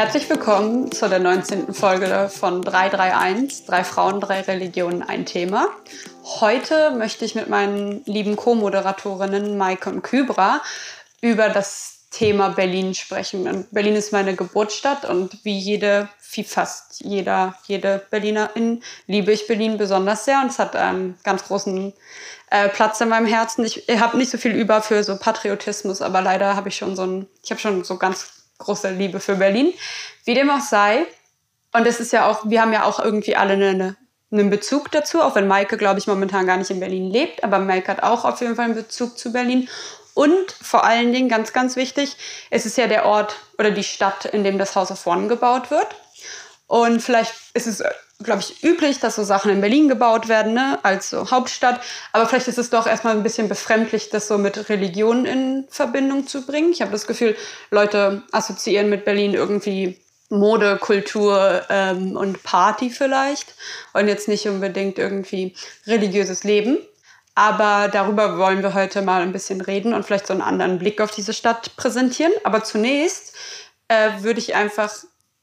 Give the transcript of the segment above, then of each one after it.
Herzlich willkommen zu der 19. Folge von 331, drei Frauen, drei Religionen, ein Thema. Heute möchte ich mit meinen lieben Co-Moderatorinnen Maike und Kybra über das Thema Berlin sprechen. Berlin ist meine Geburtsstadt und wie jede, wie fast jeder, jede Berlinerin liebe ich Berlin besonders sehr und es hat einen ganz großen äh, Platz in meinem Herzen. Ich, ich habe nicht so viel über für so Patriotismus, aber leider habe ich schon so ein, ich habe schon so ganz große Liebe für Berlin. Wie dem auch sei. Und es ist ja auch, wir haben ja auch irgendwie alle eine, einen Bezug dazu, auch wenn Maike, glaube ich, momentan gar nicht in Berlin lebt, aber Maike hat auch auf jeden Fall einen Bezug zu Berlin. Und vor allen Dingen, ganz, ganz wichtig, es ist ja der Ort oder die Stadt, in dem das House of One gebaut wird. Und vielleicht ist es, glaube ich, üblich, dass so Sachen in Berlin gebaut werden, ne, als so Hauptstadt. Aber vielleicht ist es doch erstmal ein bisschen befremdlich, das so mit Religion in Verbindung zu bringen. Ich habe das Gefühl, Leute assoziieren mit Berlin irgendwie Mode, Kultur ähm, und Party vielleicht und jetzt nicht unbedingt irgendwie religiöses Leben. Aber darüber wollen wir heute mal ein bisschen reden und vielleicht so einen anderen Blick auf diese Stadt präsentieren. Aber zunächst äh, würde ich einfach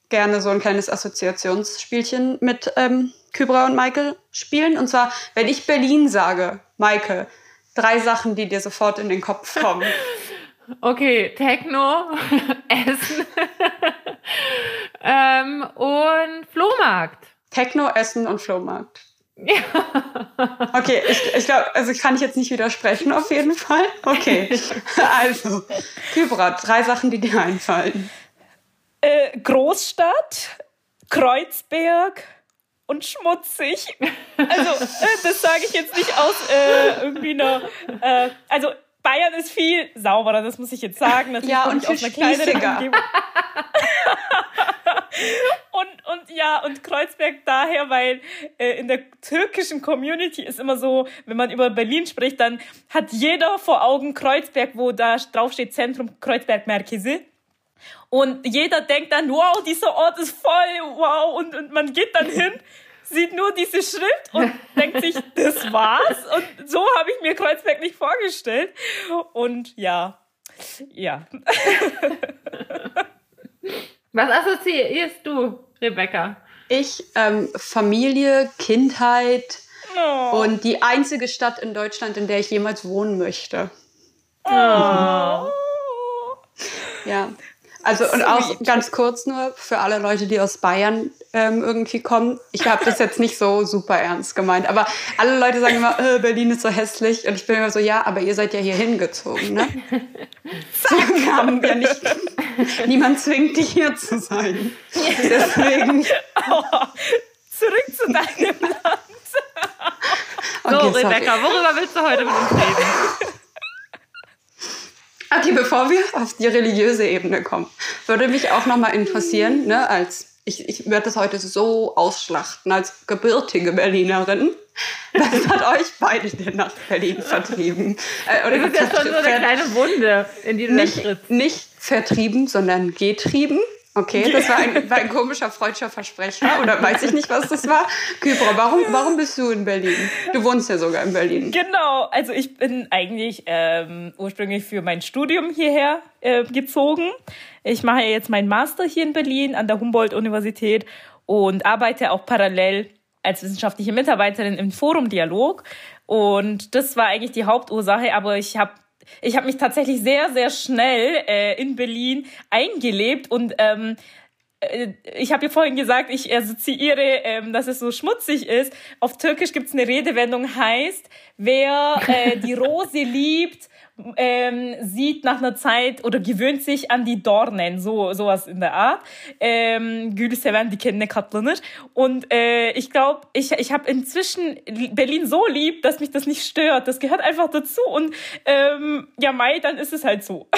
gerne so ein kleines Assoziationsspielchen mit ähm, Kybra und Michael spielen. Und zwar, wenn ich Berlin sage, Michael, drei Sachen, die dir sofort in den Kopf kommen. Okay, Techno, Essen ähm, und Flohmarkt. Techno, Essen und Flohmarkt. Ja. Okay, ich, ich glaube, also kann ich jetzt nicht widersprechen auf jeden Fall. Okay, also, Kybra, drei Sachen, die dir einfallen. Äh, Großstadt, Kreuzberg und schmutzig. Also, äh, das sage ich jetzt nicht aus äh, irgendwie einer. Äh, also, Bayern ist viel sauberer, das muss ich jetzt sagen. Das ja, und aus einer kleineren Umgebung. und, und ja, und Kreuzberg daher, weil äh, in der türkischen Community ist immer so, wenn man über Berlin spricht, dann hat jeder vor Augen Kreuzberg, wo da drauf steht Zentrum Kreuzberg Merkese. Und jeder denkt dann, wow, dieser Ort ist voll, wow, und, und man geht dann hin, sieht nur diese Schrift und denkt sich, das war's. Und so habe ich mir Kreuzberg nicht vorgestellt. Und ja, ja. Was assoziierst du, Rebecca? Ich, ähm, Familie, Kindheit oh. und die einzige Stadt in Deutschland, in der ich jemals wohnen möchte. Oh. Ja. Also und auch ganz kurz nur für alle Leute, die aus Bayern ähm, irgendwie kommen. Ich habe das jetzt nicht so super ernst gemeint, aber alle Leute sagen immer, äh, Berlin ist so hässlich und ich bin immer so, ja, aber ihr seid ja hier hingezogen, ne? Wir haben ja nicht, niemand zwingt dich hier zu sein. Deswegen. Oh, zurück zu deinem Land. Okay, so, Rebecca, worüber willst du heute mit uns reden? Okay, bevor wir auf die religiöse Ebene kommen, würde mich auch noch mal interessieren, ne, als ich, ich werde das heute so ausschlachten, als gebürtige Berlinerin. Was hat euch beide denn nach Berlin vertrieben? Äh, oder das ist ja schon so eine kleine Wunde, in die du nicht, nicht vertrieben, sondern getrieben. Okay, das war ein, war ein komischer freudscher Versprecher oder weiß ich nicht, was das war. Kybra, warum, warum bist du in Berlin? Du wohnst ja sogar in Berlin. Genau, also ich bin eigentlich ähm, ursprünglich für mein Studium hierher äh, gezogen. Ich mache jetzt meinen Master hier in Berlin an der Humboldt-Universität und arbeite auch parallel als wissenschaftliche Mitarbeiterin im Forum Dialog. Und das war eigentlich die Hauptursache, aber ich habe ich habe mich tatsächlich sehr, sehr schnell äh, in Berlin eingelebt und ähm, äh, ich habe ja vorhin gesagt, ich assoziiere, ähm, dass es so schmutzig ist. Auf Türkisch gibt es eine Redewendung, heißt, wer äh, die Rose liebt, ähm, sieht nach einer Zeit oder gewöhnt sich an die Dornen, so sowas in der Art. Ähm, Gülü seven dikenine katlanır. Und äh, ich glaube, ich, ich habe inzwischen Berlin so lieb, dass mich das nicht stört. Das gehört einfach dazu. Und ähm, ja, Mai, dann ist es halt so.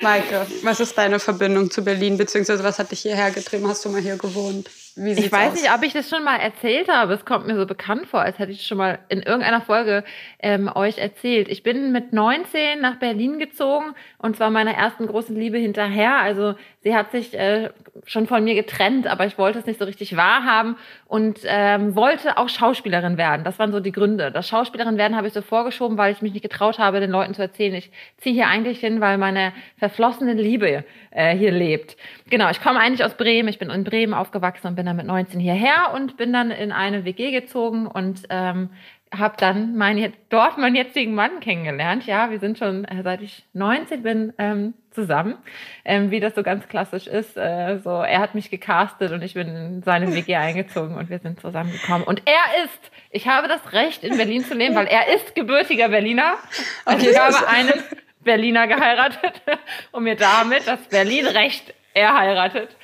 Maike, was ist deine Verbindung zu Berlin, beziehungsweise was hat dich hierher getrieben? Hast du mal hier gewohnt? Ich weiß aus? nicht, ob ich das schon mal erzählt habe. Es kommt mir so bekannt vor, als hätte ich schon mal in irgendeiner Folge ähm, euch erzählt. Ich bin mit 19 nach Berlin gezogen und zwar meiner ersten großen Liebe hinterher. Also sie hat sich äh, schon von mir getrennt, aber ich wollte es nicht so richtig wahrhaben und ähm, wollte auch Schauspielerin werden. Das waren so die Gründe. Das Schauspielerin werden habe ich so vorgeschoben, weil ich mich nicht getraut habe, den Leuten zu erzählen. Ich ziehe hier eigentlich hin, weil meine verflossene Liebe äh, hier lebt. Genau, ich komme eigentlich aus Bremen. Ich bin in Bremen aufgewachsen und bin dann mit 19 hierher und bin dann in eine WG gezogen und ähm, habe dann mein, dort meinen jetzigen Mann kennengelernt. Ja, wir sind schon äh, seit ich 19 bin ähm, zusammen, ähm, wie das so ganz klassisch ist. Äh, so, er hat mich gecastet und ich bin in seine WG eingezogen und wir sind zusammengekommen. Und er ist, ich habe das Recht in Berlin zu leben, weil er ist gebürtiger Berliner. Also okay, ich habe einen Berliner geheiratet und mir damit das Berlin-Recht er heiratet.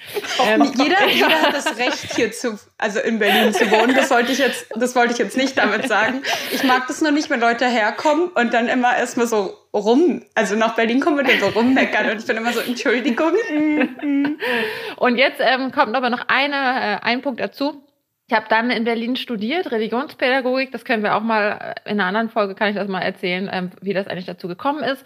Ähm, jeder, jeder hat das Recht hier zu, also in Berlin zu wohnen. Das wollte ich jetzt, das wollte ich jetzt nicht damit sagen. Ich mag das nur nicht, wenn Leute herkommen und dann immer erstmal so rum, also nach Berlin kommen und dann so rummeckern und ich bin immer so, Entschuldigung. und jetzt ähm, kommt aber noch eine, äh, ein Punkt dazu. Ich habe dann in Berlin studiert, Religionspädagogik. Das können wir auch mal äh, in einer anderen Folge, kann ich das mal erzählen, ähm, wie das eigentlich dazu gekommen ist.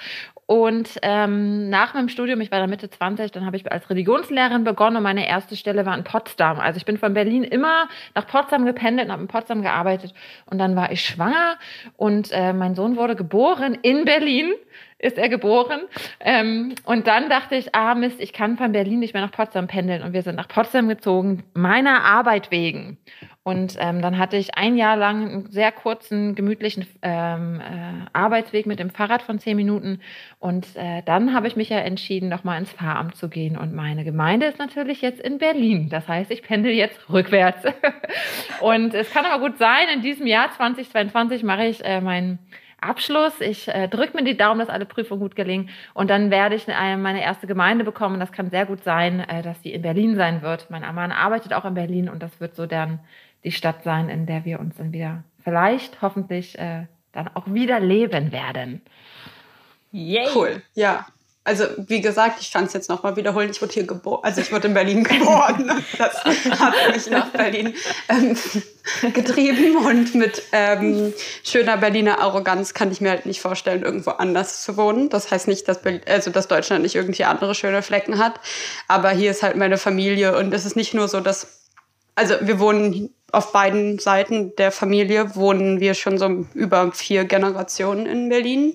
Und ähm, nach meinem Studium, ich war dann Mitte 20, dann habe ich als Religionslehrerin begonnen und meine erste Stelle war in Potsdam. Also ich bin von Berlin immer nach Potsdam gependelt und habe in Potsdam gearbeitet. Und dann war ich schwanger und äh, mein Sohn wurde geboren in Berlin ist er geboren. Ähm, und dann dachte ich, ah Mist, ich kann von Berlin nicht mehr nach Potsdam pendeln. Und wir sind nach Potsdam gezogen, meiner Arbeit wegen. Und ähm, dann hatte ich ein Jahr lang einen sehr kurzen, gemütlichen ähm, äh, Arbeitsweg mit dem Fahrrad von zehn Minuten. Und äh, dann habe ich mich ja entschieden, nochmal ins Pfarramt zu gehen. Und meine Gemeinde ist natürlich jetzt in Berlin. Das heißt, ich pendel jetzt rückwärts. und es kann aber gut sein, in diesem Jahr 2022 mache ich äh, mein Abschluss. Ich äh, drücke mir die Daumen, dass alle Prüfungen gut gelingen. Und dann werde ich eine, meine erste Gemeinde bekommen. Das kann sehr gut sein, äh, dass die in Berlin sein wird. Mein Mann arbeitet auch in Berlin und das wird so dann die Stadt sein, in der wir uns dann wieder vielleicht, hoffentlich, äh, dann auch wieder leben werden. Yay. Cool, ja also wie gesagt, ich kann es jetzt nochmal wiederholen, ich wurde hier geboren, also ich wurde in Berlin geboren. das hat mich nach Berlin ähm, getrieben und mit ähm, schöner Berliner Arroganz kann ich mir halt nicht vorstellen, irgendwo anders zu wohnen. Das heißt nicht, dass, Berlin, also, dass Deutschland nicht irgendwie andere schöne Flecken hat, aber hier ist halt meine Familie und es ist nicht nur so, dass, also wir wohnen auf beiden Seiten der Familie, wohnen wir schon so über vier Generationen in Berlin.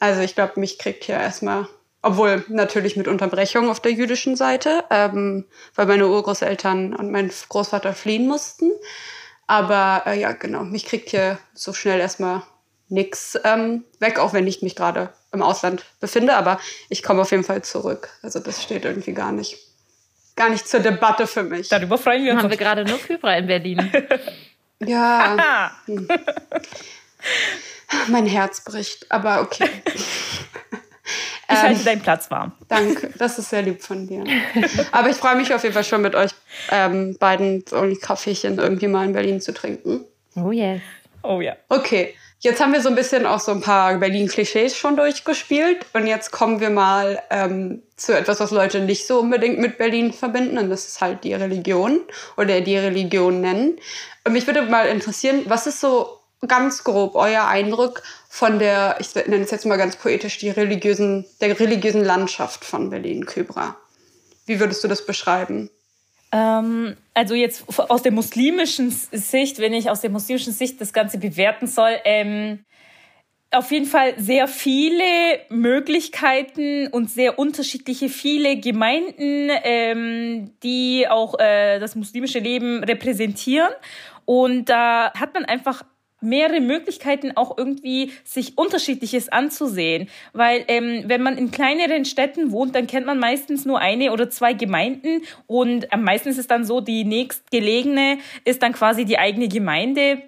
Also ich glaube, mich kriegt hier erstmal obwohl natürlich mit Unterbrechung auf der jüdischen Seite, ähm, weil meine Urgroßeltern und mein Großvater fliehen mussten. Aber äh, ja, genau, mich kriegt hier so schnell erstmal nichts ähm, weg, auch wenn ich mich gerade im Ausland befinde. Aber ich komme auf jeden Fall zurück. Also das steht irgendwie gar nicht, gar nicht zur Debatte für mich. Darüber freuen wir uns. Haben wir gerade nur Kybra in Berlin. ja. Hm. Mein Herz bricht, aber okay. Ich halte ähm, deinen Platz warm. Danke, das ist sehr lieb von dir. Aber ich freue mich auf jeden Fall schon mit euch ähm, beiden so ein Kaffeechen irgendwie mal in Berlin zu trinken. Oh yes. Oh ja. Okay, jetzt haben wir so ein bisschen auch so ein paar Berlin-Klischees schon durchgespielt. Und jetzt kommen wir mal ähm, zu etwas, was Leute nicht so unbedingt mit Berlin verbinden. Und das ist halt die Religion oder die Religion nennen. Und mich würde mal interessieren, was ist so ganz grob euer Eindruck von der, ich nenne es jetzt mal ganz poetisch, die religiösen, der religiösen Landschaft von Berlin-Kybra. Wie würdest du das beschreiben? Ähm, also jetzt aus der muslimischen Sicht, wenn ich aus der muslimischen Sicht das Ganze bewerten soll, ähm, auf jeden Fall sehr viele Möglichkeiten und sehr unterschiedliche viele Gemeinden, ähm, die auch äh, das muslimische Leben repräsentieren. Und da hat man einfach mehrere Möglichkeiten, auch irgendwie sich Unterschiedliches anzusehen. Weil ähm, wenn man in kleineren Städten wohnt, dann kennt man meistens nur eine oder zwei Gemeinden und am meisten ist es dann so, die nächstgelegene ist dann quasi die eigene Gemeinde.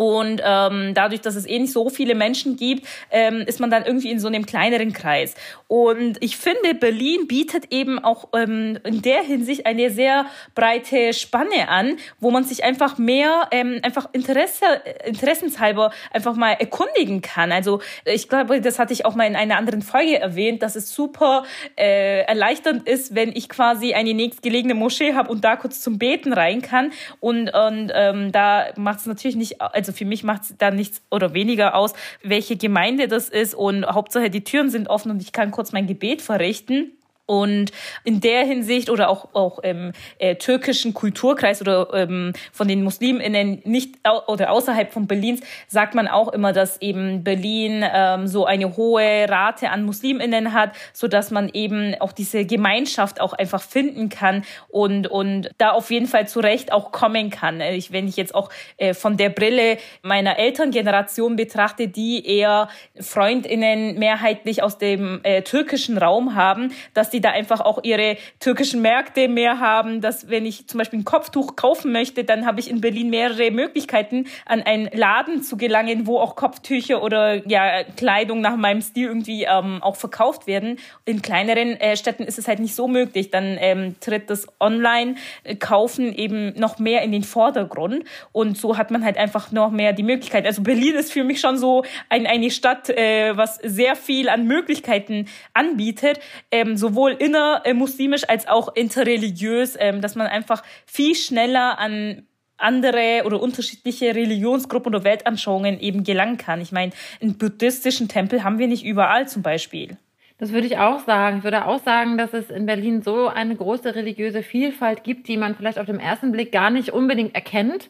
Und ähm, dadurch, dass es eh nicht so viele Menschen gibt, ähm, ist man dann irgendwie in so einem kleineren Kreis. Und ich finde, Berlin bietet eben auch ähm, in der Hinsicht eine sehr breite Spanne an, wo man sich einfach mehr, ähm, einfach Interesse, interessenshalber einfach mal erkundigen kann. Also ich glaube, das hatte ich auch mal in einer anderen Folge erwähnt, dass es super äh, erleichternd ist, wenn ich quasi eine nächstgelegene Moschee habe und da kurz zum Beten rein kann. Und, und ähm, da macht es natürlich nicht, also also für mich macht es dann nichts oder weniger aus, welche Gemeinde das ist und Hauptsache die Türen sind offen und ich kann kurz mein Gebet verrichten. Und in der Hinsicht oder auch, auch im äh, türkischen Kulturkreis oder ähm, von den MuslimInnen nicht oder außerhalb von Berlins sagt man auch immer, dass eben Berlin ähm, so eine hohe Rate an MuslimInnen hat, so dass man eben auch diese Gemeinschaft auch einfach finden kann und, und da auf jeden Fall zurecht auch kommen kann. Äh, ich, wenn ich jetzt auch äh, von der Brille meiner Elterngeneration betrachte, die eher FreundInnen mehrheitlich aus dem äh, türkischen Raum haben, dass die die da einfach auch ihre türkischen Märkte mehr haben, dass wenn ich zum Beispiel ein Kopftuch kaufen möchte, dann habe ich in Berlin mehrere Möglichkeiten, an einen Laden zu gelangen, wo auch Kopftücher oder ja Kleidung nach meinem Stil irgendwie ähm, auch verkauft werden. In kleineren äh, Städten ist es halt nicht so möglich. Dann ähm, tritt das Online-Kaufen eben noch mehr in den Vordergrund und so hat man halt einfach noch mehr die Möglichkeit. Also Berlin ist für mich schon so ein, eine Stadt, äh, was sehr viel an Möglichkeiten anbietet, ähm, sowohl sowohl innermuslimisch als auch interreligiös, ähm, dass man einfach viel schneller an andere oder unterschiedliche Religionsgruppen oder Weltanschauungen eben gelangen kann. Ich meine, einen buddhistischen Tempel haben wir nicht überall zum Beispiel. Das würde ich auch sagen. Ich würde auch sagen, dass es in Berlin so eine große religiöse Vielfalt gibt, die man vielleicht auf den ersten Blick gar nicht unbedingt erkennt.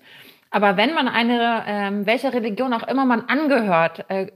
Aber wenn man eine, ähm, welcher Religion auch immer man angehört, äh,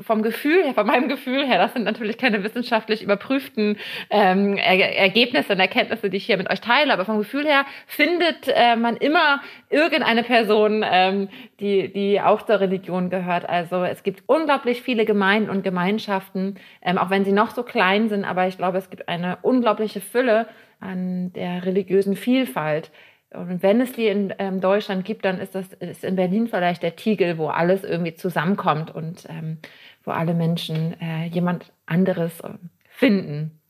vom Gefühl her, von meinem Gefühl her, das sind natürlich keine wissenschaftlich überprüften ähm, er Ergebnisse und Erkenntnisse, die ich hier mit euch teile, aber vom Gefühl her findet äh, man immer irgendeine Person, ähm, die, die auch zur Religion gehört. Also es gibt unglaublich viele Gemeinden und Gemeinschaften, ähm, auch wenn sie noch so klein sind, aber ich glaube, es gibt eine unglaubliche Fülle an der religiösen Vielfalt und wenn es die in ähm, Deutschland gibt, dann ist das ist in Berlin vielleicht der Tiegel, wo alles irgendwie zusammenkommt und ähm, wo alle Menschen äh, jemand anderes äh, finden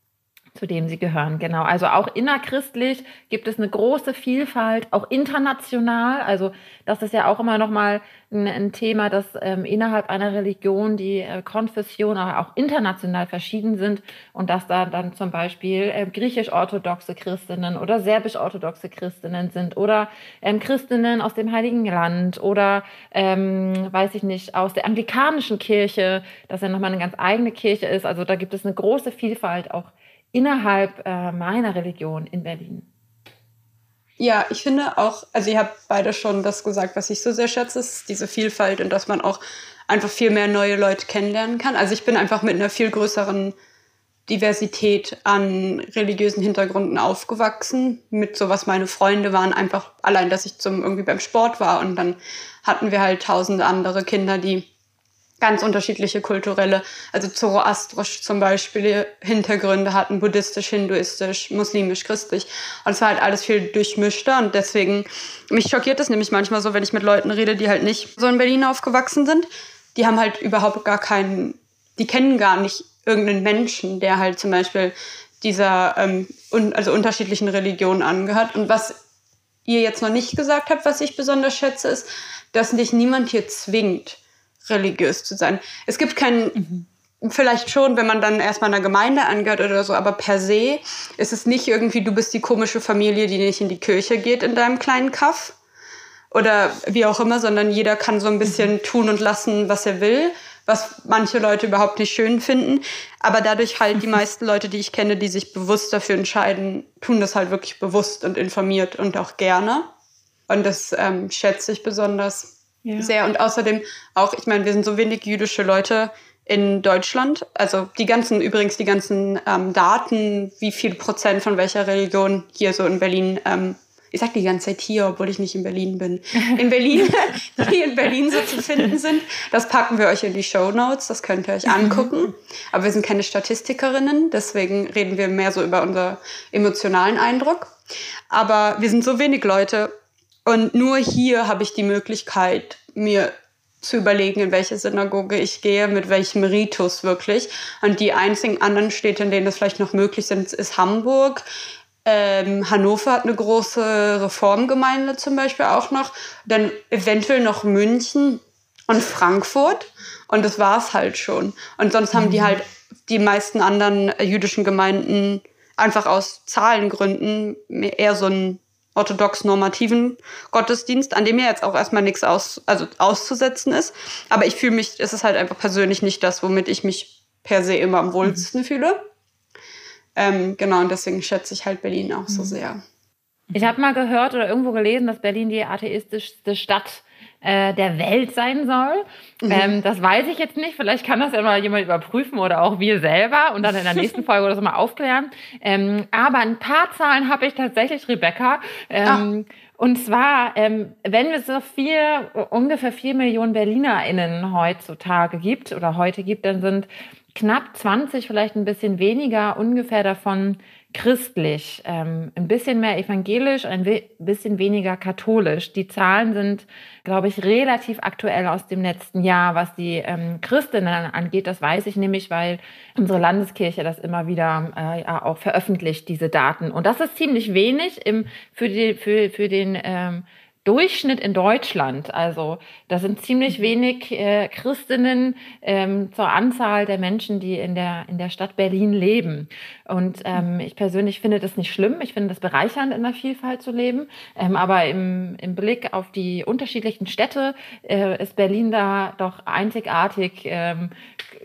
zu dem sie gehören. Genau. Also auch innerchristlich gibt es eine große Vielfalt, auch international. Also das ist ja auch immer noch mal ein, ein Thema, dass ähm, innerhalb einer Religion die äh, Konfessionen auch international verschieden sind und dass da dann zum Beispiel äh, griechisch-orthodoxe Christinnen oder serbisch-orthodoxe Christinnen sind oder ähm, Christinnen aus dem Heiligen Land oder ähm, weiß ich nicht aus der anglikanischen Kirche, das ja noch mal eine ganz eigene Kirche ist. Also da gibt es eine große Vielfalt auch innerhalb äh, meiner Religion in Berlin. Ja, ich finde auch, also ihr habt beide schon das gesagt, was ich so sehr schätze, ist diese Vielfalt und dass man auch einfach viel mehr neue Leute kennenlernen kann. Also ich bin einfach mit einer viel größeren Diversität an religiösen Hintergründen aufgewachsen, mit so was meine Freunde waren, einfach allein, dass ich zum irgendwie beim Sport war und dann hatten wir halt tausende andere Kinder, die ganz unterschiedliche kulturelle, also zoroastrisch zum Beispiel Hintergründe hatten, buddhistisch, hinduistisch, muslimisch, christlich. Und es war halt alles viel durchmischter und deswegen, mich schockiert es nämlich manchmal so, wenn ich mit Leuten rede, die halt nicht so in Berlin aufgewachsen sind. Die haben halt überhaupt gar keinen, die kennen gar nicht irgendeinen Menschen, der halt zum Beispiel dieser, ähm, un, also unterschiedlichen Religionen angehört. Und was ihr jetzt noch nicht gesagt habt, was ich besonders schätze, ist, dass dich niemand hier zwingt religiös zu sein. Es gibt keinen, mhm. vielleicht schon, wenn man dann erstmal einer Gemeinde angehört oder so, aber per se ist es nicht irgendwie, du bist die komische Familie, die nicht in die Kirche geht in deinem kleinen Kaff oder wie auch immer, sondern jeder kann so ein bisschen mhm. tun und lassen, was er will, was manche Leute überhaupt nicht schön finden. Aber dadurch halt die meisten Leute, die ich kenne, die sich bewusst dafür entscheiden, tun das halt wirklich bewusst und informiert und auch gerne. Und das ähm, schätze ich besonders ja. sehr. Und außerdem auch, ich meine, wir sind so wenig jüdische Leute in Deutschland. Also die ganzen, übrigens die ganzen ähm, Daten, wie viel Prozent von welcher Religion hier so in Berlin, ähm, ich sag die ganze Zeit hier, obwohl ich nicht in Berlin bin, in Berlin, die in Berlin so zu finden sind, das packen wir euch in die Show Notes, das könnt ihr euch angucken. Aber wir sind keine Statistikerinnen, deswegen reden wir mehr so über unseren emotionalen Eindruck. Aber wir sind so wenig Leute und nur hier habe ich die Möglichkeit, mir zu überlegen, in welche Synagoge ich gehe, mit welchem Ritus wirklich. Und die einzigen anderen Städte, in denen das vielleicht noch möglich sind, ist Hamburg. Ähm, Hannover hat eine große Reformgemeinde zum Beispiel auch noch. Dann eventuell noch München und Frankfurt. Und das war's halt schon. Und sonst haben die mhm. halt die meisten anderen jüdischen Gemeinden einfach aus Zahlengründen eher so einen orthodox-normativen Gottesdienst, an dem ja jetzt auch erstmal nichts aus, also auszusetzen ist. Aber ich fühle mich, es ist halt einfach persönlich nicht das, womit ich mich per se immer am wohlsten mhm. fühle. Ähm, genau, und deswegen schätze ich halt Berlin auch so mhm. sehr. Ich habe mal gehört oder irgendwo gelesen, dass Berlin die atheistischste Stadt äh, der Welt sein soll. Mhm. Ähm, das weiß ich jetzt nicht. Vielleicht kann das ja mal jemand überprüfen oder auch wir selber und dann in der nächsten Folge oder so mal aufklären. Ähm, aber ein paar Zahlen habe ich tatsächlich, Rebecca. Ähm, und zwar, ähm, wenn es so vier, ungefähr vier Millionen BerlinerInnen heutzutage gibt oder heute gibt, dann sind knapp 20, vielleicht ein bisschen weniger, ungefähr davon christlich, ähm, ein bisschen mehr evangelisch, ein bisschen weniger katholisch. Die Zahlen sind, glaube ich, relativ aktuell aus dem letzten Jahr, was die ähm, Christinnen angeht. Das weiß ich nämlich, weil unsere Landeskirche das immer wieder äh, ja, auch veröffentlicht, diese Daten. Und das ist ziemlich wenig im, für, die, für, für den ähm, Durchschnitt in Deutschland. Also da sind ziemlich mhm. wenig äh, Christinnen ähm, zur Anzahl der Menschen, die in der, in der Stadt Berlin leben. Und ähm, mhm. ich persönlich finde das nicht schlimm. Ich finde das bereichernd, in der Vielfalt zu leben. Ähm, aber im, im Blick auf die unterschiedlichen Städte äh, ist Berlin da doch einzigartig, ähm,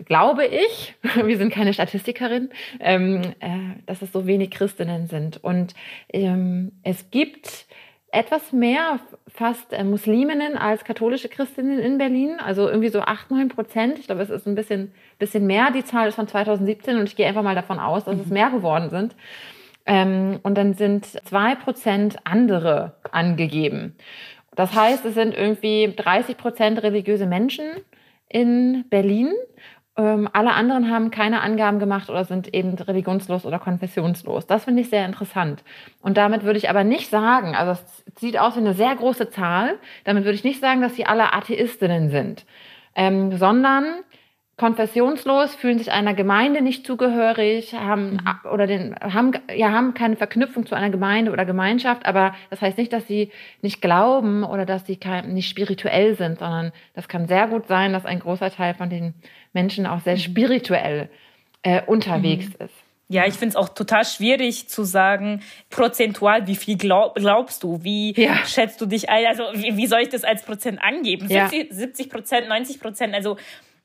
glaube ich. Wir sind keine Statistikerin, ähm, äh, dass es so wenig Christinnen sind. Und ähm, es gibt etwas mehr fast äh, Musliminnen als katholische Christinnen in Berlin. Also irgendwie so 8, 9 Prozent. Ich glaube, es ist ein bisschen, bisschen mehr. Die Zahl ist von 2017 und ich gehe einfach mal davon aus, dass mhm. es mehr geworden sind. Ähm, und dann sind 2 Prozent andere angegeben. Das heißt, es sind irgendwie 30 Prozent religiöse Menschen in Berlin ähm, alle anderen haben keine Angaben gemacht oder sind eben religionslos oder konfessionslos. Das finde ich sehr interessant. Und damit würde ich aber nicht sagen, also es sieht aus wie eine sehr große Zahl, damit würde ich nicht sagen, dass sie alle Atheistinnen sind, ähm, sondern konfessionslos, fühlen sich einer Gemeinde nicht zugehörig, haben mhm. oder den haben ja haben keine Verknüpfung zu einer Gemeinde oder Gemeinschaft, aber das heißt nicht, dass sie nicht glauben oder dass sie kein, nicht spirituell sind, sondern das kann sehr gut sein, dass ein großer Teil von den Menschen auch sehr mhm. spirituell äh, unterwegs mhm. ist. Ja, ich finde es auch total schwierig zu sagen, prozentual, wie viel glaub, glaubst du? Wie ja. schätzt du dich ein? Also, wie, wie, soll ich das als Prozent angeben? Ja. 70 Prozent, 90 Prozent? Also,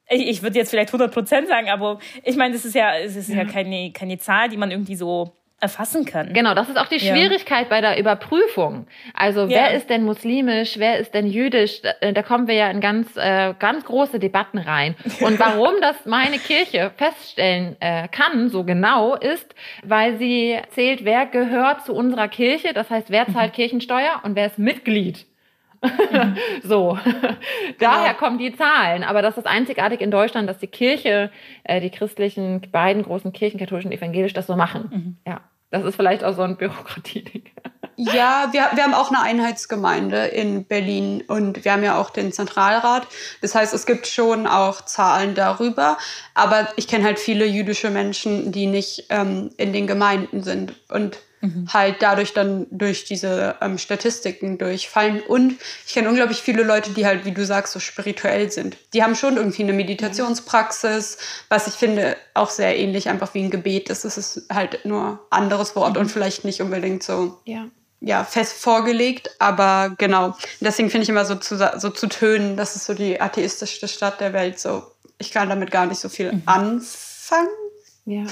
ich, ich würde jetzt vielleicht 100 Prozent sagen, aber ich meine, das ist ja, es ist ja, ja keine, keine Zahl, die man irgendwie so erfassen kann. Genau, das ist auch die Schwierigkeit ja. bei der Überprüfung. Also wer ist denn muslimisch, wer ist denn jüdisch? Da, da kommen wir ja in ganz, äh, ganz große Debatten rein. Und warum das meine Kirche feststellen äh, kann, so genau, ist, weil sie zählt, wer gehört zu unserer Kirche, das heißt, wer zahlt mhm. Kirchensteuer und wer ist Mitglied Mhm. so, daher genau. kommen die Zahlen. Aber das ist einzigartig in Deutschland, dass die Kirche, äh, die christlichen, beiden großen Kirchen, katholisch und evangelisch, das so machen. Mhm. Ja, das ist vielleicht auch so ein Bürokratie-Ding. Ja, wir, wir haben auch eine Einheitsgemeinde in Berlin und wir haben ja auch den Zentralrat. Das heißt, es gibt schon auch Zahlen darüber. Aber ich kenne halt viele jüdische Menschen, die nicht ähm, in den Gemeinden sind. Und mhm. halt dadurch dann durch diese ähm, Statistiken durchfallen. Und ich kenne unglaublich viele Leute, die halt, wie du sagst, so spirituell sind. Die haben schon irgendwie eine Meditationspraxis, was ich finde auch sehr ähnlich einfach wie ein Gebet ist. Es ist halt nur anderes Wort mhm. und vielleicht nicht unbedingt so. Ja ja, fest vorgelegt, aber genau. Deswegen finde ich immer so zu, so zu tönen, das ist so die atheistischste Stadt der Welt. So, ich kann damit gar nicht so viel mhm. anfangen. Ja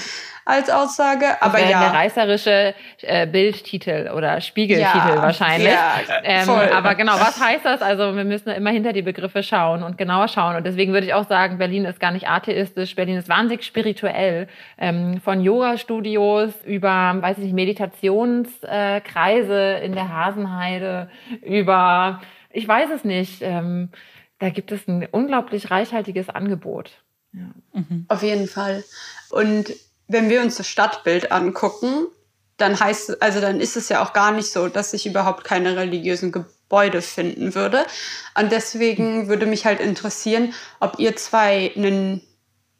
als Aussage. Aber das ja. Der reißerische äh, Bildtitel oder Spiegeltitel ja, wahrscheinlich. Ja, ähm, aber genau, was heißt das? Also wir müssen immer hinter die Begriffe schauen und genauer schauen. Und deswegen würde ich auch sagen, Berlin ist gar nicht atheistisch, Berlin ist wahnsinnig spirituell. Ähm, von Yoga-Studios über, weiß ich nicht, Meditationskreise äh, in der Hasenheide, über, ich weiß es nicht, ähm, da gibt es ein unglaublich reichhaltiges Angebot. Ja. Mhm. Auf jeden Fall. Und wenn wir uns das Stadtbild angucken, dann heißt also dann ist es ja auch gar nicht so, dass sich überhaupt keine religiösen Gebäude finden würde. Und deswegen würde mich halt interessieren, ob ihr zwei einen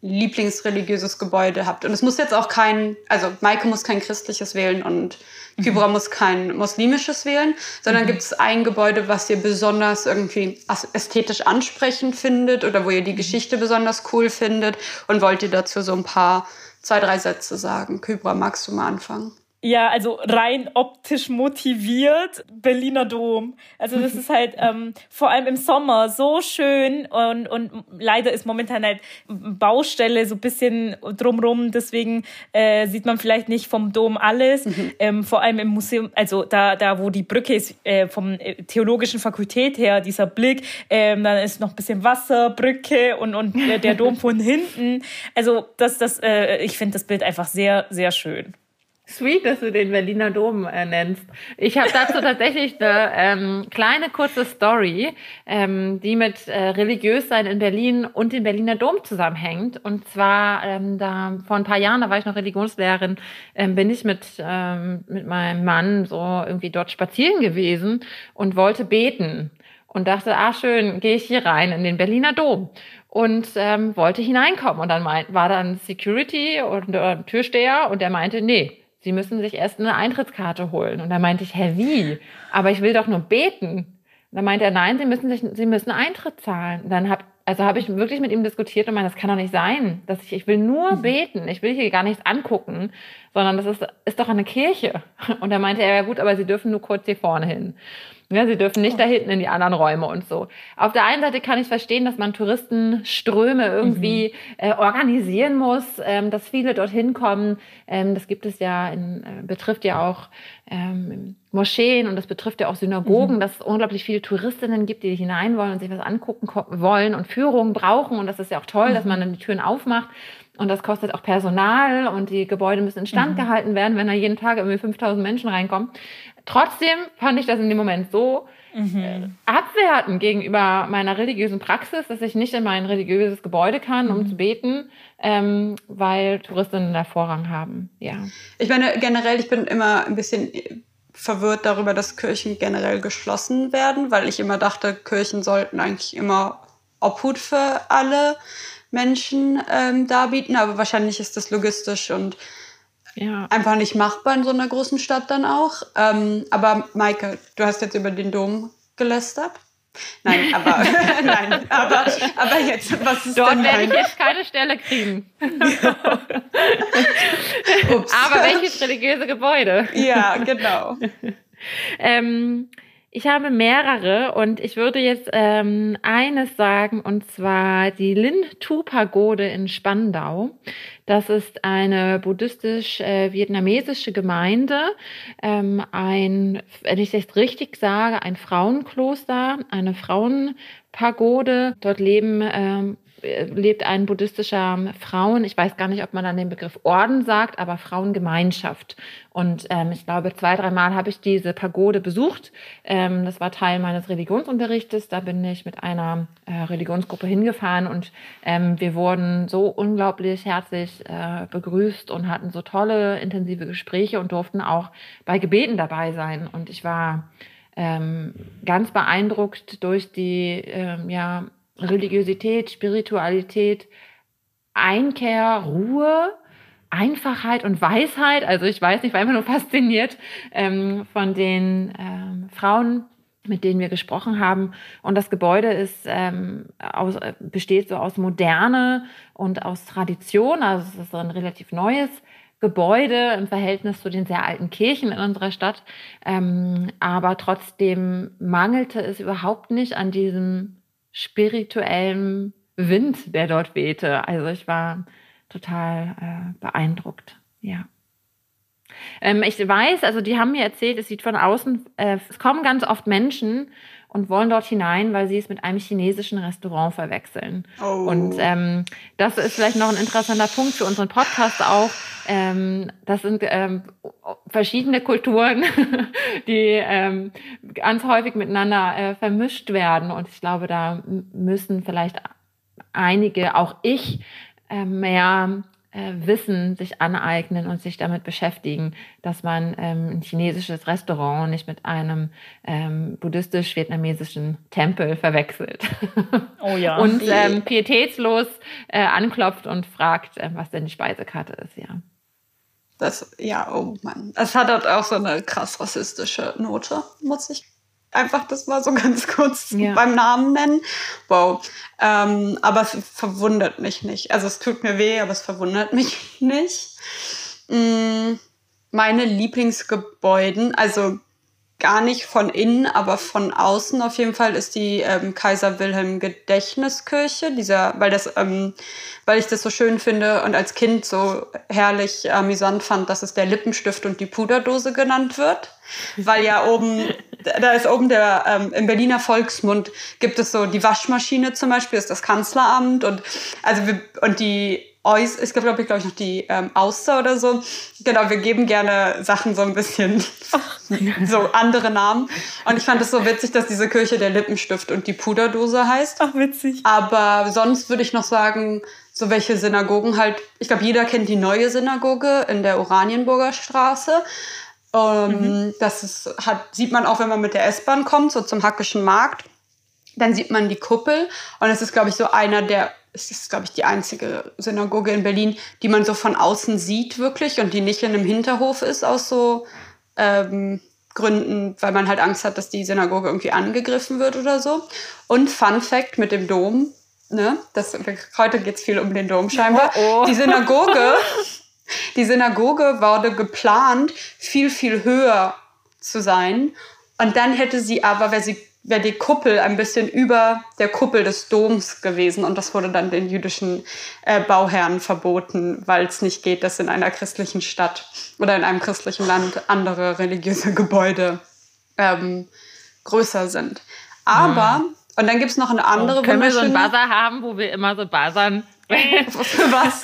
lieblingsreligiöses Gebäude habt. Und es muss jetzt auch kein, also Maike muss kein christliches wählen und Kybra mhm. muss kein muslimisches wählen, sondern mhm. gibt es ein Gebäude, was ihr besonders irgendwie ästhetisch ansprechend findet oder wo ihr die Geschichte besonders cool findet und wollt ihr dazu so ein paar, zwei, drei Sätze sagen? Kybra, magst du mal anfangen? Ja, also rein optisch motiviert, Berliner Dom. Also das ist halt ähm, vor allem im Sommer so schön und, und leider ist momentan halt Baustelle so ein bisschen drumrum, deswegen äh, sieht man vielleicht nicht vom Dom alles. Mhm. Ähm, vor allem im Museum, also da, da wo die Brücke ist, äh, vom äh, Theologischen Fakultät her, dieser Blick, ähm, dann ist noch ein bisschen Wasser, Brücke und, und der Dom von hinten. Also das, das, äh, ich finde das Bild einfach sehr, sehr schön. Sweet, dass du den Berliner Dom äh, nennst. Ich habe dazu tatsächlich eine ähm, kleine kurze Story, ähm, die mit äh, Religiössein in Berlin und dem Berliner Dom zusammenhängt. Und zwar ähm, da vor ein paar Jahren, da war ich noch Religionslehrerin, ähm, bin ich mit ähm, mit meinem Mann so irgendwie dort spazieren gewesen und wollte beten und dachte, ah schön, gehe ich hier rein in den Berliner Dom und ähm, wollte hineinkommen und dann meint, war dann Security und äh, Türsteher und der meinte, nee Sie müssen sich erst eine Eintrittskarte holen. Und da meinte ich, hä, wie? Aber ich will doch nur beten. Und dann meinte er, nein, Sie müssen sich, Sie müssen Eintritt zahlen. Und dann hab, also habe ich wirklich mit ihm diskutiert und meinte, das kann doch nicht sein, dass ich, ich will nur mhm. beten. Ich will hier gar nichts angucken, sondern das ist, ist doch eine Kirche. Und da meinte er, ja gut, aber Sie dürfen nur kurz hier vorne hin. Ja, sie dürfen nicht da hinten in die anderen Räume und so. Auf der einen Seite kann ich verstehen, dass man Touristenströme irgendwie mhm. äh, organisieren muss, ähm, dass viele dorthin kommen. Ähm, das gibt es ja, in, äh, betrifft ja auch ähm, Moscheen und das betrifft ja auch Synagogen, mhm. dass es unglaublich viele Touristinnen gibt, die hinein wollen und sich was angucken wollen und Führungen brauchen. Und das ist ja auch toll, mhm. dass man dann die Türen aufmacht. Und das kostet auch Personal und die Gebäude müssen instand mhm. gehalten werden, wenn da jeden Tag irgendwie 5000 Menschen reinkommen. Trotzdem fand ich das in dem Moment so mhm. Äh, abwertend gegenüber meiner religiösen Praxis, dass ich nicht in mein religiöses Gebäude kann, um mhm. zu beten, ähm, weil Touristinnen da Vorrang haben. Ja. Ich meine, generell, ich bin immer ein bisschen verwirrt darüber, dass Kirchen generell geschlossen werden, weil ich immer dachte, Kirchen sollten eigentlich immer Obhut für alle Menschen ähm, darbieten, aber wahrscheinlich ist das logistisch und ja. einfach nicht machbar in so einer großen Stadt dann auch. Ähm, aber Maike, du hast jetzt über den Dom gelästert. Nein, aber nein, aber, aber jetzt, was ist Dort denn werde ich jetzt keine Stelle kriegen. aber welches religiöse Gebäude? Ja, genau. ähm, ich habe mehrere und ich würde jetzt ähm, eines sagen, und zwar die Lin-Tu-Pagode in Spandau. Das ist eine buddhistisch-vietnamesische äh, Gemeinde, ähm, ein, wenn ich es richtig sage, ein Frauenkloster, eine Frauenpagode. Dort leben ähm, lebt ein buddhistischer Frauen, ich weiß gar nicht, ob man dann den Begriff Orden sagt, aber Frauengemeinschaft. Und ähm, ich glaube, zwei, dreimal habe ich diese Pagode besucht. Ähm, das war Teil meines Religionsunterrichtes. Da bin ich mit einer äh, Religionsgruppe hingefahren und ähm, wir wurden so unglaublich herzlich äh, begrüßt und hatten so tolle, intensive Gespräche und durften auch bei Gebeten dabei sein. Und ich war ähm, ganz beeindruckt durch die ähm, ja, Religiosität, Spiritualität, Einkehr, Ruhe, Einfachheit und Weisheit. Also ich weiß nicht, war immer nur fasziniert ähm, von den ähm, Frauen, mit denen wir gesprochen haben. Und das Gebäude ist, ähm, aus, besteht so aus Moderne und aus Tradition. Also es ist ein relativ neues Gebäude im Verhältnis zu den sehr alten Kirchen in unserer Stadt. Ähm, aber trotzdem mangelte es überhaupt nicht an diesem spirituellem Wind, der dort wehte. Also ich war total äh, beeindruckt. Ja. Ähm, ich weiß, also die haben mir erzählt, es sieht von außen, äh, es kommen ganz oft Menschen und wollen dort hinein, weil sie es mit einem chinesischen Restaurant verwechseln. Oh. Und ähm, das ist vielleicht noch ein interessanter Punkt für unseren Podcast auch. Ähm, das sind ähm, verschiedene Kulturen, die ähm, ganz häufig miteinander äh, vermischt werden. Und ich glaube, da müssen vielleicht einige, auch ich, äh, mehr äh, Wissen sich aneignen und sich damit beschäftigen, dass man ähm, ein chinesisches Restaurant nicht mit einem ähm, buddhistisch-vietnamesischen Tempel verwechselt. Oh ja. und ähm, pietätslos äh, anklopft und fragt, äh, was denn die Speisekarte ist, ja. Das, ja, oh Mann. Es hat halt auch so eine krass rassistische Note, muss ich einfach das mal so ganz kurz ja. beim Namen nennen. Wow. Ähm, aber es verwundert mich nicht. Also es tut mir weh, aber es verwundert mich nicht. Mm, meine Lieblingsgebäuden, also gar nicht von innen, aber von außen. Auf jeden Fall ist die ähm, Kaiser Wilhelm Gedächtniskirche, dieser, weil das, ähm, weil ich das so schön finde und als Kind so herrlich amüsant fand, dass es der Lippenstift und die Puderdose genannt wird, weil ja oben, da ist oben der ähm, im Berliner Volksmund gibt es so die Waschmaschine zum Beispiel ist das Kanzleramt und also wir, und die Eus, ich glaube, ich, glaube ich, noch die ähm, Auster oder so. Genau, wir geben gerne Sachen so ein bisschen so andere Namen. Und ich fand es so witzig, dass diese Kirche der Lippenstift und die Puderdose heißt. Ach, witzig. Aber sonst würde ich noch sagen, so welche Synagogen halt, ich glaube, jeder kennt die neue Synagoge in der Oranienburger Straße. Ähm, mhm. Das ist, hat, sieht man auch, wenn man mit der S-Bahn kommt, so zum Hackischen Markt. Dann sieht man die Kuppel. Und es ist, glaube ich, so einer der es ist, glaube ich, die einzige Synagoge in Berlin, die man so von außen sieht wirklich und die nicht in einem Hinterhof ist aus so ähm, Gründen, weil man halt Angst hat, dass die Synagoge irgendwie angegriffen wird oder so. Und Fun Fact mit dem Dom, ne, das, heute geht es viel um den Dom scheinbar. Oh, oh. Die Synagoge, die Synagoge wurde geplant, viel, viel höher zu sein. Und dann hätte sie aber, weil sie wäre die Kuppel ein bisschen über der Kuppel des Doms gewesen und das wurde dann den jüdischen äh, Bauherren verboten, weil es nicht geht, dass in einer christlichen Stadt oder in einem christlichen Land andere religiöse Gebäude ähm, größer sind. Aber, mhm. und dann gibt es noch eine andere oh, Können wir so einen Buzzer haben, wo wir immer so buzzern? Was?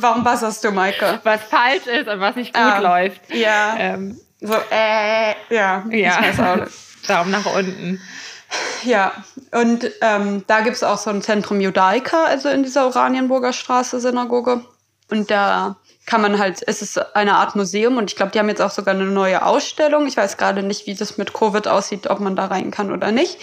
Warum buzzerst du, Maike? Was falsch ist und was nicht gut ah, läuft. Ja. Ähm, so, äh, ja. Ja. Ich weiß auch nicht. Daumen nach unten. Ja, und ähm, da gibt es auch so ein Zentrum Judaica, also in dieser Oranienburger Straße Synagoge. Und da kann man halt, es ist eine Art Museum und ich glaube, die haben jetzt auch sogar eine neue Ausstellung. Ich weiß gerade nicht, wie das mit Covid aussieht, ob man da rein kann oder nicht.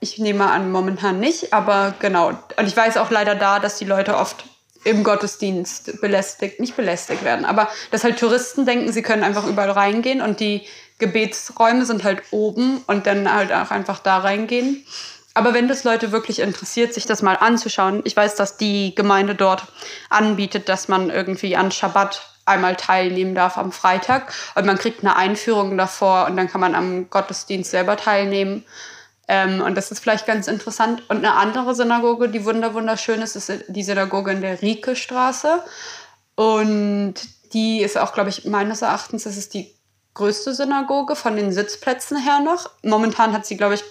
Ich nehme an, momentan nicht, aber genau. Und ich weiß auch leider da, dass die Leute oft im Gottesdienst belästigt, nicht belästigt werden, aber dass halt Touristen denken, sie können einfach überall reingehen und die Gebetsräume sind halt oben und dann halt auch einfach da reingehen. Aber wenn das Leute wirklich interessiert, sich das mal anzuschauen, ich weiß, dass die Gemeinde dort anbietet, dass man irgendwie an Schabbat einmal teilnehmen darf am Freitag und man kriegt eine Einführung davor und dann kann man am Gottesdienst selber teilnehmen. Ähm, und das ist vielleicht ganz interessant. Und eine andere Synagoge, die wunderschön ist, ist die Synagoge in der Rieke-Straße. Und die ist auch, glaube ich, meines Erachtens, das ist die größte Synagoge von den Sitzplätzen her noch. Momentan hat sie, glaube ich,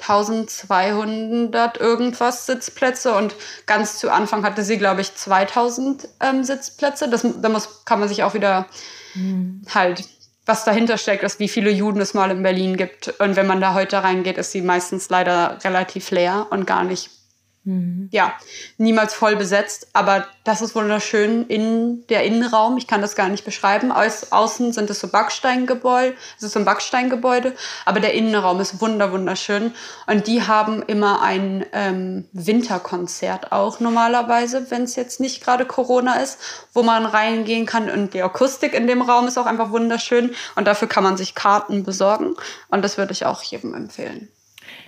1200 irgendwas Sitzplätze und ganz zu Anfang hatte sie, glaube ich, 2000 ähm, Sitzplätze. Das, da muss, kann man sich auch wieder mhm. halt, was dahinter steckt, ist, wie viele Juden es mal in Berlin gibt. Und wenn man da heute reingeht, ist sie meistens leider relativ leer und gar nicht Mhm. Ja, niemals voll besetzt, aber das ist wunderschön in der Innenraum. Ich kann das gar nicht beschreiben. Aus, außen sind es so Backsteingebäude, es ist so ein Backsteingebäude, aber der Innenraum ist wunder wunderschön. Und die haben immer ein ähm, Winterkonzert auch normalerweise, wenn es jetzt nicht gerade Corona ist, wo man reingehen kann. Und die Akustik in dem Raum ist auch einfach wunderschön. Und dafür kann man sich Karten besorgen. Und das würde ich auch jedem empfehlen.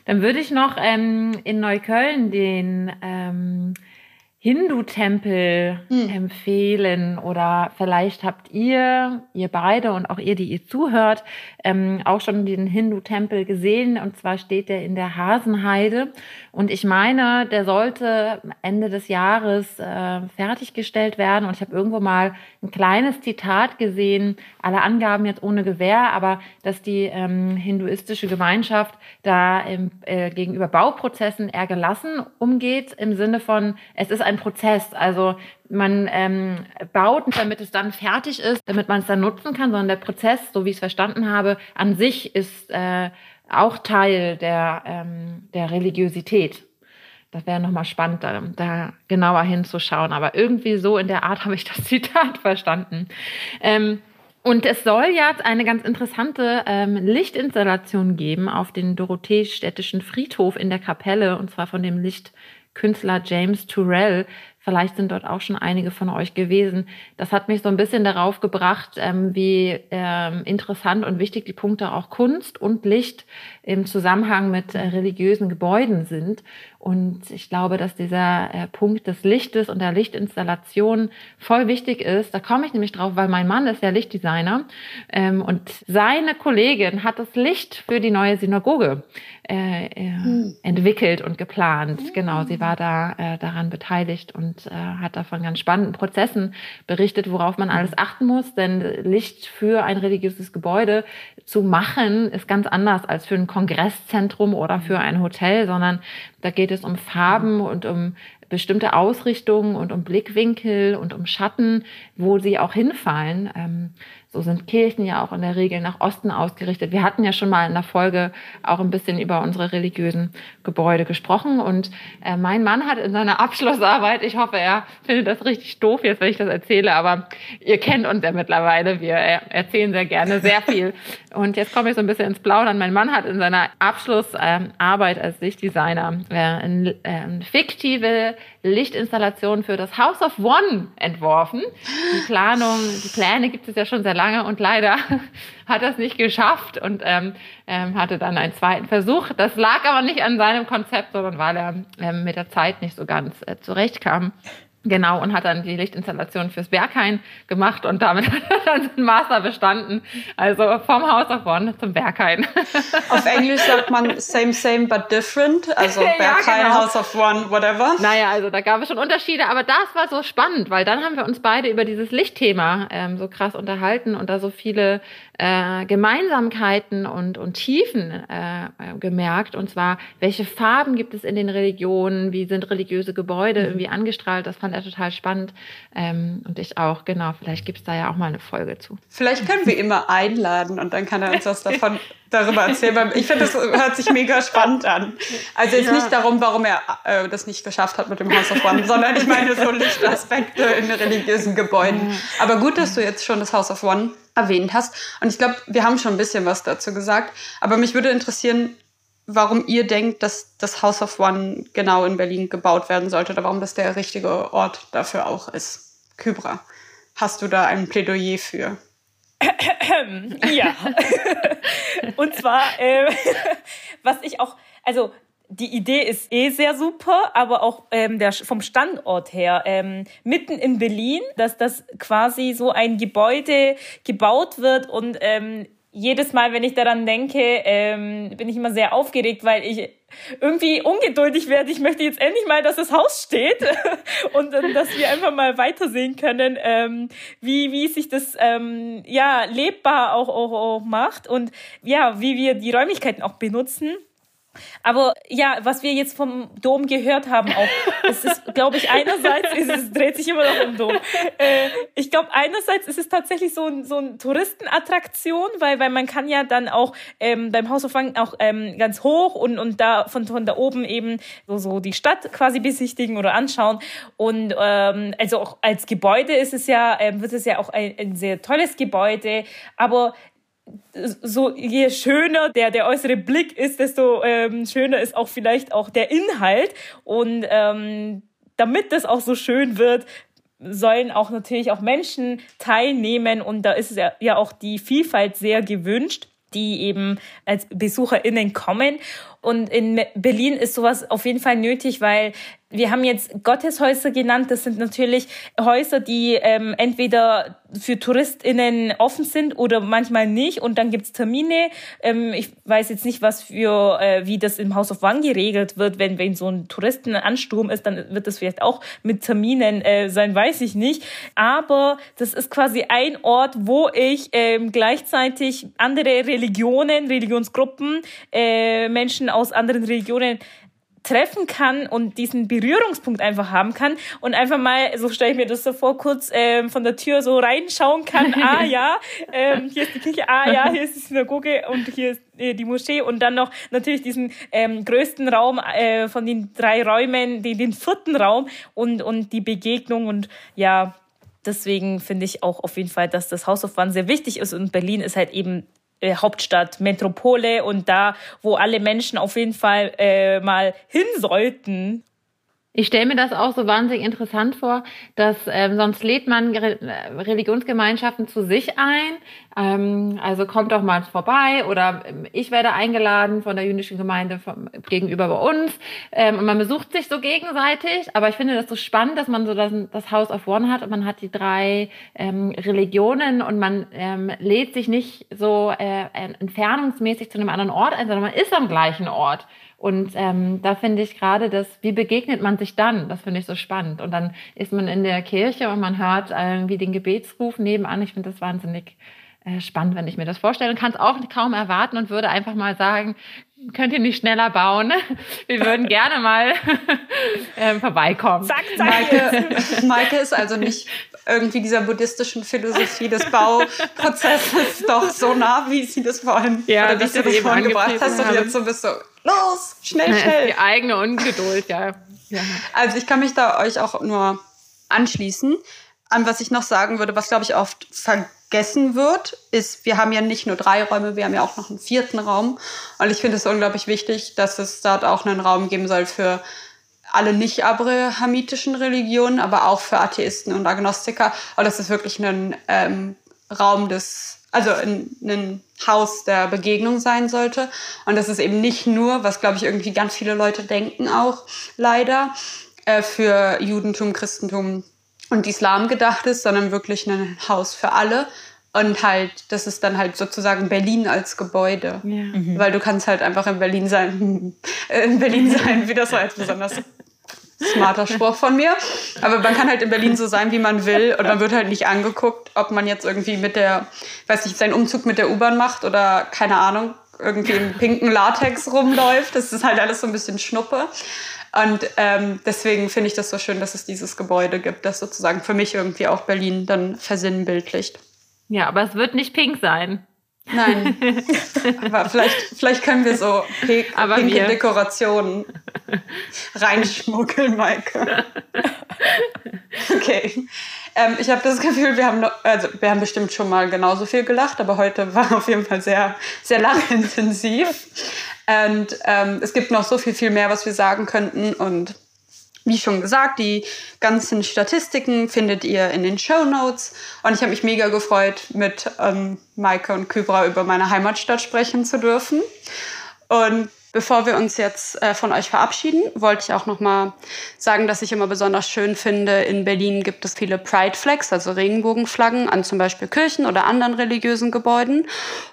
Dann würde ich noch ähm, in Neukölln den ähm, Hindu-Tempel hm. empfehlen oder vielleicht habt ihr, ihr beide und auch ihr, die ihr zuhört, ähm, auch schon den Hindu-Tempel gesehen. Und zwar steht der in der Hasenheide. Und ich meine, der sollte Ende des Jahres äh, fertiggestellt werden. Und ich habe irgendwo mal ein kleines Zitat gesehen, alle Angaben jetzt ohne Gewähr, aber dass die ähm, hinduistische Gemeinschaft da im, äh, gegenüber Bauprozessen eher gelassen umgeht im Sinne von, es ist ein ein Prozess. Also man ähm, baut, damit es dann fertig ist, damit man es dann nutzen kann, sondern der Prozess, so wie ich es verstanden habe, an sich ist äh, auch Teil der, ähm, der Religiosität. das wäre nochmal spannend, da, da, genauer hinzuschauen. Aber irgendwie so in der Art habe ich das Zitat verstanden. Ähm, und es soll jetzt eine ganz interessante ähm, Lichtinstallation geben auf den Dorothee-städtischen Friedhof in der Kapelle, und zwar von dem Lichtkünstler James Turrell. Vielleicht sind dort auch schon einige von euch gewesen. Das hat mich so ein bisschen darauf gebracht, ähm, wie ähm, interessant und wichtig die Punkte auch Kunst und Licht im Zusammenhang mit äh, religiösen Gebäuden sind. Und ich glaube, dass dieser äh, Punkt des Lichtes und der Lichtinstallation voll wichtig ist. Da komme ich nämlich drauf, weil mein Mann ist ja Lichtdesigner ähm, und seine Kollegin hat das Licht für die neue Synagoge äh, hm. entwickelt und geplant. Hm. Genau, sie war da daran beteiligt und äh, hat da von ganz spannenden Prozessen berichtet, worauf man alles achten muss. Denn Licht für ein religiöses Gebäude zu machen, ist ganz anders als für ein Kongresszentrum oder für ein Hotel, sondern da geht es um Farben und um bestimmte Ausrichtungen und um Blickwinkel und um Schatten, wo sie auch hinfallen. Ähm, so sind Kirchen ja auch in der Regel nach Osten ausgerichtet. Wir hatten ja schon mal in der Folge auch ein bisschen über unsere religiösen Gebäude gesprochen. Und äh, mein Mann hat in seiner Abschlussarbeit, ich hoffe, er findet das richtig doof jetzt, wenn ich das erzähle, aber ihr kennt uns ja mittlerweile. Wir erzählen sehr gerne sehr viel. Und jetzt komme ich so ein bisschen ins Plaudern. Mein Mann hat in seiner Abschlussarbeit als Lichtdesigner äh, eine äh, fiktive Lichtinstallation für das House of One entworfen. Die Planung, die Pläne gibt es ja schon sehr lange und leider hat er es nicht geschafft und ähm, ähm, hatte dann einen zweiten Versuch. Das lag aber nicht an seinem Konzept, sondern weil er ähm, mit der Zeit nicht so ganz äh, zurechtkam. Genau, und hat dann die Lichtinstallation fürs Berghain gemacht und damit hat er dann den Master bestanden. Also vom House of One zum Berghain. Auf Englisch sagt man same, same, but different. Also Berghain, ja, genau. House of One, whatever. Naja, also da gab es schon Unterschiede, aber das war so spannend, weil dann haben wir uns beide über dieses Lichtthema ähm, so krass unterhalten und da so viele äh, Gemeinsamkeiten und, und Tiefen äh, gemerkt. Und zwar, welche Farben gibt es in den Religionen? Wie sind religiöse Gebäude mhm. irgendwie angestrahlt? Das fand er total spannend. Ähm, und ich auch, genau. Vielleicht gibt es da ja auch mal eine Folge zu. Vielleicht können wir immer einladen und dann kann er uns was davon darüber erzählen. Ich finde, das hört sich mega spannend an. Also jetzt ja. nicht darum, warum er äh, das nicht geschafft hat mit dem House of One, sondern ich meine so Lichtaspekte in religiösen Gebäuden. Aber gut, dass du jetzt schon das House of One erwähnt hast. Und ich glaube, wir haben schon ein bisschen was dazu gesagt. Aber mich würde interessieren, warum ihr denkt, dass das House of One genau in Berlin gebaut werden sollte oder warum das der richtige Ort dafür auch ist. Kybra, hast du da ein Plädoyer für? Ja. Und zwar, äh, was ich auch, also die Idee ist eh sehr super, aber auch ähm, der, vom Standort her, ähm, mitten in Berlin, dass das quasi so ein Gebäude gebaut wird und ähm, jedes Mal, wenn ich daran denke, ähm, bin ich immer sehr aufgeregt, weil ich irgendwie ungeduldig werde. Ich möchte jetzt endlich mal, dass das Haus steht und äh, dass wir einfach mal weitersehen können, ähm, wie, wie sich das ähm, ja lebbar auch, auch, auch macht und ja, wie wir die Räumlichkeiten auch benutzen. Aber ja, was wir jetzt vom Dom gehört haben, auch, es ist, glaube ich, einerseits, es, es dreht sich immer noch um Dom. Äh, ich glaube, einerseits ist es tatsächlich so ein, so ein Touristenattraktion, weil, weil man kann ja dann auch ähm, beim Haus of auch ähm, ganz hoch und, und da von, von da oben eben so, so die Stadt quasi besichtigen oder anschauen. Und ähm, also auch als Gebäude ist es ja, ähm, wird es ja auch ein, ein sehr tolles Gebäude, aber so je schöner der der äußere Blick ist, desto ähm, schöner ist auch vielleicht auch der Inhalt und ähm, damit das auch so schön wird, sollen auch natürlich auch Menschen teilnehmen und da ist ja, ja auch die Vielfalt sehr gewünscht die eben als BesucherInnen kommen. Und in Berlin ist sowas auf jeden Fall nötig, weil wir haben jetzt Gotteshäuser genannt. Das sind natürlich Häuser, die ähm, entweder für TouristInnen offen sind oder manchmal nicht. Und dann gibt's Termine. Ähm, ich weiß jetzt nicht, was für, äh, wie das im House of One geregelt wird. Wenn, wenn so ein Touristenansturm ist, dann wird das vielleicht auch mit Terminen äh, sein, weiß ich nicht. Aber das ist quasi ein Ort, wo ich ähm, gleichzeitig andere Religionen, Religionsgruppen, äh, Menschen aus anderen Religionen treffen kann und diesen Berührungspunkt einfach haben kann und einfach mal, so stelle ich mir das so vor, kurz ähm, von der Tür so reinschauen kann. ah ja, ähm, hier ist die Kirche, ah ja, hier ist die Synagoge und hier ist äh, die Moschee und dann noch natürlich diesen ähm, größten Raum äh, von den drei Räumen, den, den vierten Raum und, und die Begegnung und ja, deswegen finde ich auch auf jeden Fall, dass das House of One sehr wichtig ist und Berlin ist halt eben äh, Hauptstadt, Metropole und da, wo alle Menschen auf jeden Fall äh, mal hin sollten. Ich stelle mir das auch so wahnsinnig interessant vor, dass ähm, sonst lädt man Re Religionsgemeinschaften zu sich ein. Ähm, also kommt doch mal vorbei oder ähm, ich werde eingeladen von der jüdischen Gemeinde vom, gegenüber bei uns. Ähm, und man besucht sich so gegenseitig. Aber ich finde das so spannend, dass man so das, das House of One hat und man hat die drei ähm, Religionen und man ähm, lädt sich nicht so äh, entfernungsmäßig zu einem anderen Ort ein, sondern man ist am gleichen Ort. Und ähm, da finde ich gerade das, wie begegnet man sich dann? Das finde ich so spannend. Und dann ist man in der Kirche und man hört irgendwie den Gebetsruf nebenan. Ich finde das wahnsinnig äh, spannend, wenn ich mir das vorstelle. Und kann es auch kaum erwarten und würde einfach mal sagen, könnt ihr nicht schneller bauen? Wir würden gerne mal ähm, vorbeikommen. Zack, zack. Maike, Maike ist also nicht irgendwie dieser buddhistischen Philosophie des Bauprozesses doch so nah, wie sie das vorhin, ja, oder wie du das vorhin gebracht hast. Und jetzt so bist du, los, schnell, schnell. Die eigene Ungeduld, ja. ja. Also ich kann mich da euch auch nur anschließen. An was ich noch sagen würde, was glaube ich oft vergessen wird, ist, wir haben ja nicht nur drei Räume, wir haben ja auch noch einen vierten Raum. Und ich finde es unglaublich wichtig, dass es dort auch einen Raum geben soll für alle nicht-abrahamitischen Religionen, aber auch für Atheisten und Agnostiker. Und das ist wirklich ein ähm, Raum des, also ein, ein Haus der Begegnung sein sollte. Und das ist eben nicht nur, was glaube ich irgendwie ganz viele Leute denken auch leider, äh, für Judentum, Christentum und Islam gedacht ist, sondern wirklich ein Haus für alle. Und halt, das ist dann halt sozusagen Berlin als Gebäude. Ja. Mhm. Weil du kannst halt einfach in Berlin sein, in Berlin sein, wie das war jetzt besonders smarter Spruch von mir. Aber man kann halt in Berlin so sein, wie man will. Und man wird halt nicht angeguckt, ob man jetzt irgendwie mit der, weiß nicht, seinen Umzug mit der U-Bahn macht oder keine Ahnung, irgendwie im pinken Latex rumläuft. Das ist halt alles so ein bisschen Schnuppe. Und ähm, deswegen finde ich das so schön, dass es dieses Gebäude gibt, das sozusagen für mich irgendwie auch Berlin dann versinnbildlicht. Ja, aber es wird nicht pink sein. Nein. Aber vielleicht, vielleicht können wir so pink, Aber pinke wir. Dekorationen reinschmuggeln, Maike. Okay. Ähm, ich habe das Gefühl, wir haben, noch, also wir haben bestimmt schon mal genauso viel gelacht, aber heute war auf jeden Fall sehr, sehr lachintensiv. Und ähm, es gibt noch so viel, viel mehr, was wir sagen könnten. Und wie schon gesagt, die ganzen Statistiken findet ihr in den Show Notes. Und ich habe mich mega gefreut, mit ähm, Maike und Kybra über meine Heimatstadt sprechen zu dürfen. Und Bevor wir uns jetzt äh, von euch verabschieden, wollte ich auch noch mal sagen, dass ich immer besonders schön finde, in Berlin gibt es viele Pride Flags, also Regenbogenflaggen an zum Beispiel Kirchen oder anderen religiösen Gebäuden.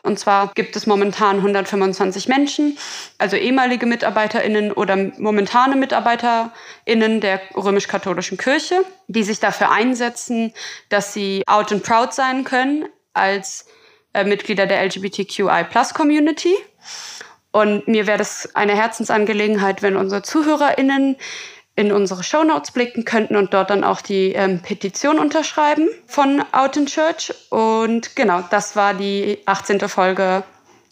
Und zwar gibt es momentan 125 Menschen, also ehemalige MitarbeiterInnen oder momentane MitarbeiterInnen der römisch-katholischen Kirche, die sich dafür einsetzen, dass sie out and proud sein können als äh, Mitglieder der LGBTQI-Plus-Community. Und mir wäre das eine Herzensangelegenheit, wenn unsere ZuhörerInnen in unsere Shownotes blicken könnten und dort dann auch die ähm, Petition unterschreiben von Out in Church. Und genau, das war die 18. Folge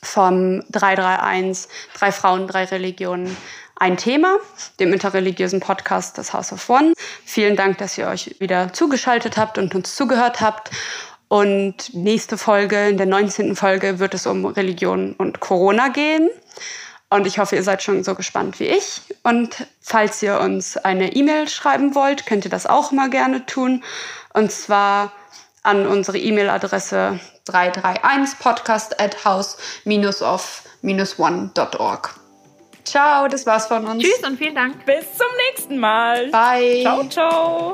vom 331, drei Frauen, drei Religionen, ein Thema, dem interreligiösen Podcast des House of One. Vielen Dank, dass ihr euch wieder zugeschaltet habt und uns zugehört habt. Und nächste Folge, in der 19. Folge, wird es um Religion und Corona gehen. Und ich hoffe, ihr seid schon so gespannt wie ich. Und falls ihr uns eine E-Mail schreiben wollt, könnt ihr das auch mal gerne tun. Und zwar an unsere E-Mail-Adresse 331podcast at house-of-one.org. Ciao, das war's von uns. Tschüss und vielen Dank. Bis zum nächsten Mal. Bye. Ciao, ciao.